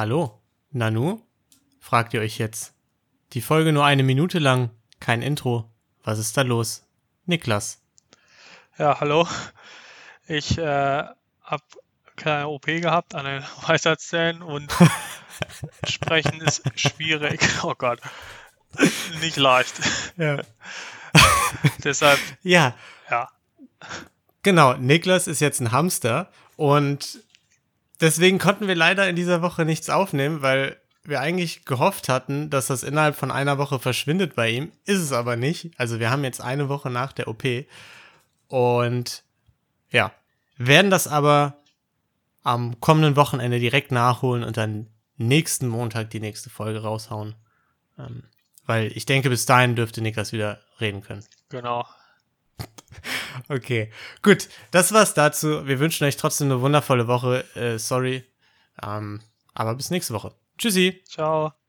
Hallo, Nanu? Fragt ihr euch jetzt. Die Folge nur eine Minute lang, kein Intro. Was ist da los? Niklas. Ja, hallo. Ich äh, habe keine OP gehabt an den Weisheitszähnen und sprechen ist schwierig. Oh Gott. Nicht leicht. Ja. Deshalb, Ja, ja. genau. Niklas ist jetzt ein Hamster und deswegen konnten wir leider in dieser Woche nichts aufnehmen, weil wir eigentlich gehofft hatten, dass das innerhalb von einer Woche verschwindet bei ihm. Ist es aber nicht. Also wir haben jetzt eine Woche nach der OP und ja, werden das aber am kommenden Wochenende direkt nachholen und dann nächsten Montag die nächste Folge raushauen. Ähm, weil ich denke, bis dahin dürfte Niklas wieder reden können. Genau. Okay, gut, das war's dazu. Wir wünschen euch trotzdem eine wundervolle Woche. Äh, sorry, ähm, aber bis nächste Woche. Tschüssi. Ciao.